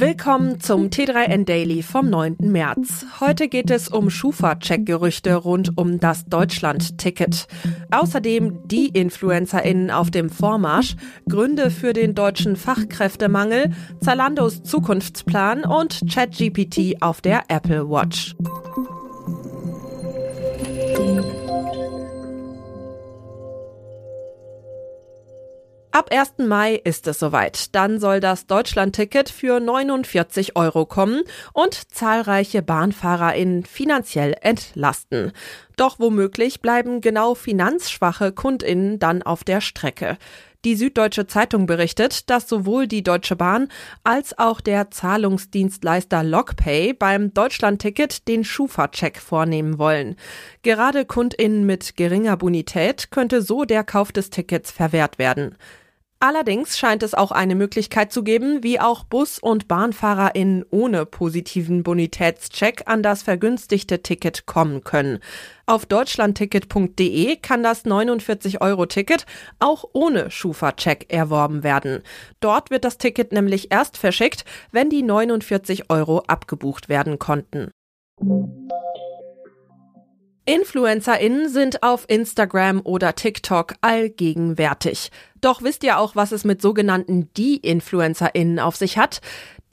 Willkommen zum T3N Daily vom 9. März. Heute geht es um Schufa-Check-Gerüchte rund um das Deutschland-Ticket. Außerdem die InfluencerInnen auf dem Vormarsch, Gründe für den deutschen Fachkräftemangel, Zalandos Zukunftsplan und ChatGPT auf der Apple Watch. Ab 1. Mai ist es soweit. Dann soll das Deutschland-Ticket für 49 Euro kommen und zahlreiche BahnfahrerInnen finanziell entlasten. Doch womöglich bleiben genau finanzschwache KundInnen dann auf der Strecke. Die Süddeutsche Zeitung berichtet, dass sowohl die Deutsche Bahn als auch der Zahlungsdienstleister Lockpay beim Deutschlandticket den Schufa-Check vornehmen wollen. Gerade KundInnen mit geringer Bonität könnte so der Kauf des Tickets verwehrt werden. Allerdings scheint es auch eine Möglichkeit zu geben, wie auch Bus- und BahnfahrerInnen ohne positiven Bonitätscheck an das vergünstigte Ticket kommen können. Auf deutschlandticket.de kann das 49-Euro-Ticket auch ohne Schufa-Check erworben werden. Dort wird das Ticket nämlich erst verschickt, wenn die 49 Euro abgebucht werden konnten. InfluencerInnen sind auf Instagram oder TikTok allgegenwärtig. Doch wisst ihr auch, was es mit sogenannten De-InfluencerInnen auf sich hat?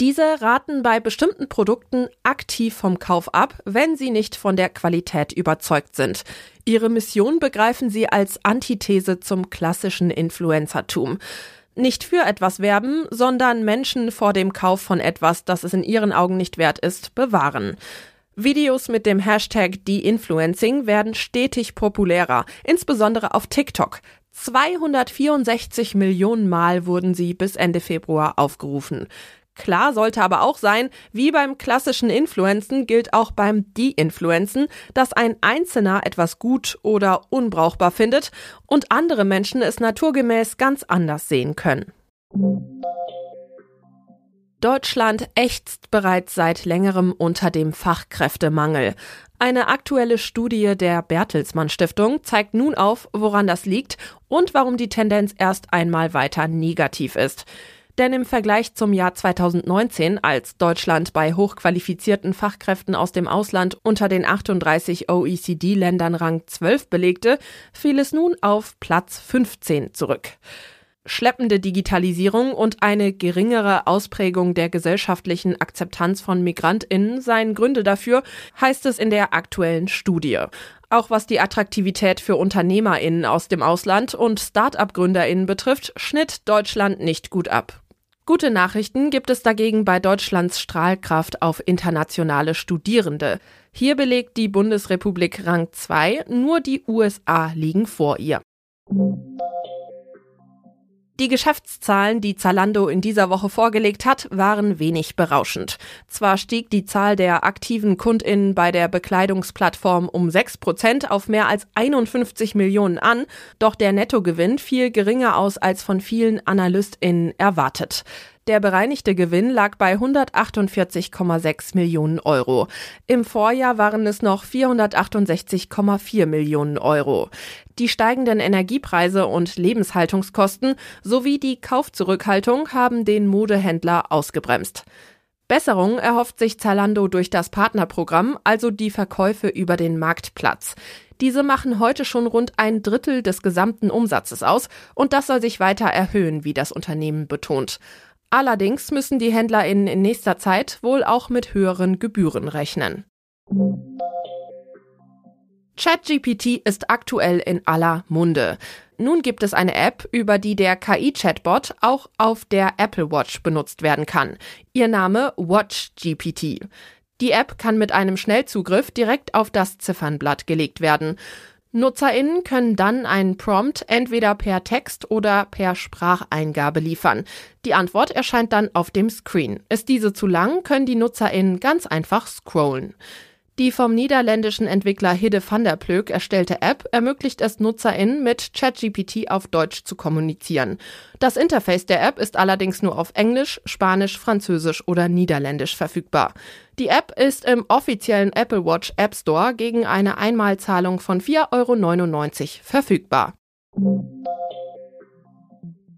Diese raten bei bestimmten Produkten aktiv vom Kauf ab, wenn sie nicht von der Qualität überzeugt sind. Ihre Mission begreifen sie als Antithese zum klassischen Influencertum nicht für etwas werben, sondern Menschen vor dem Kauf von etwas, das es in ihren Augen nicht wert ist, bewahren. Videos mit dem Hashtag De-Influencing werden stetig populärer, insbesondere auf TikTok. 264 Millionen Mal wurden sie bis Ende Februar aufgerufen. Klar sollte aber auch sein, wie beim klassischen Influenzen gilt auch beim De-Influenzen, dass ein Einzelner etwas gut oder unbrauchbar findet und andere Menschen es naturgemäß ganz anders sehen können. Deutschland ächzt bereits seit längerem unter dem Fachkräftemangel. Eine aktuelle Studie der Bertelsmann Stiftung zeigt nun auf, woran das liegt und warum die Tendenz erst einmal weiter negativ ist. Denn im Vergleich zum Jahr 2019, als Deutschland bei hochqualifizierten Fachkräften aus dem Ausland unter den 38 OECD-Ländern Rang 12 belegte, fiel es nun auf Platz 15 zurück. Schleppende Digitalisierung und eine geringere Ausprägung der gesellschaftlichen Akzeptanz von Migrantinnen seien Gründe dafür, heißt es in der aktuellen Studie. Auch was die Attraktivität für Unternehmerinnen aus dem Ausland und Start-up-Gründerinnen betrifft, schnitt Deutschland nicht gut ab. Gute Nachrichten gibt es dagegen bei Deutschlands Strahlkraft auf internationale Studierende. Hier belegt die Bundesrepublik Rang 2, nur die USA liegen vor ihr. Die Geschäftszahlen, die Zalando in dieser Woche vorgelegt hat, waren wenig berauschend. Zwar stieg die Zahl der aktiven KundInnen bei der Bekleidungsplattform um 6 Prozent auf mehr als 51 Millionen an, doch der Nettogewinn fiel geringer aus als von vielen AnalystInnen erwartet. Der bereinigte Gewinn lag bei 148,6 Millionen Euro. Im Vorjahr waren es noch 468,4 Millionen Euro. Die steigenden Energiepreise und Lebenshaltungskosten sowie die Kaufzurückhaltung haben den Modehändler ausgebremst. Besserung erhofft sich Zalando durch das Partnerprogramm, also die Verkäufe über den Marktplatz. Diese machen heute schon rund ein Drittel des gesamten Umsatzes aus und das soll sich weiter erhöhen, wie das Unternehmen betont. Allerdings müssen die HändlerInnen in nächster Zeit wohl auch mit höheren Gebühren rechnen. ChatGPT ist aktuell in aller Munde. Nun gibt es eine App, über die der KI-Chatbot auch auf der Apple Watch benutzt werden kann. Ihr Name WatchGPT. Die App kann mit einem Schnellzugriff direkt auf das Ziffernblatt gelegt werden. NutzerInnen können dann einen Prompt entweder per Text oder per Spracheingabe liefern. Die Antwort erscheint dann auf dem Screen. Ist diese zu lang, können die NutzerInnen ganz einfach scrollen. Die vom niederländischen Entwickler Hidde van der Plöck erstellte App ermöglicht es NutzerInnen mit ChatGPT auf Deutsch zu kommunizieren. Das Interface der App ist allerdings nur auf Englisch, Spanisch, Französisch oder Niederländisch verfügbar. Die App ist im offiziellen Apple Watch App Store gegen eine Einmalzahlung von 4,99 Euro verfügbar.